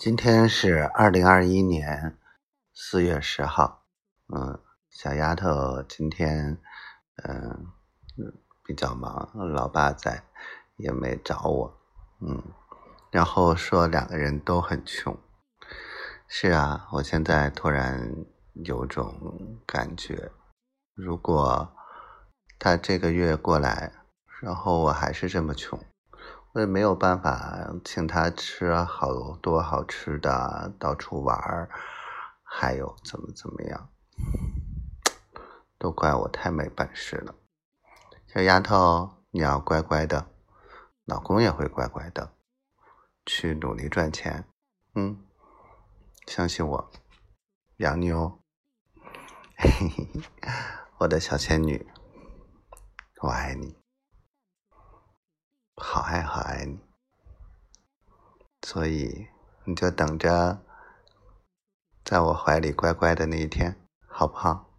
今天是二零二一年四月十号，嗯，小丫头今天嗯比较忙，老爸在也没找我，嗯，然后说两个人都很穷，是啊，我现在突然有种感觉，如果他这个月过来，然后我还是这么穷。我也没有办法请他吃好多好吃的，到处玩儿，还有怎么怎么样，都怪我太没本事了。小丫头，你要乖乖的，老公也会乖乖的，去努力赚钱，嗯，相信我，养你哦，嘿嘿嘿，我的小仙女，我爱你。好爱好爱你，所以你就等着在我怀里乖乖的那一天，好不好？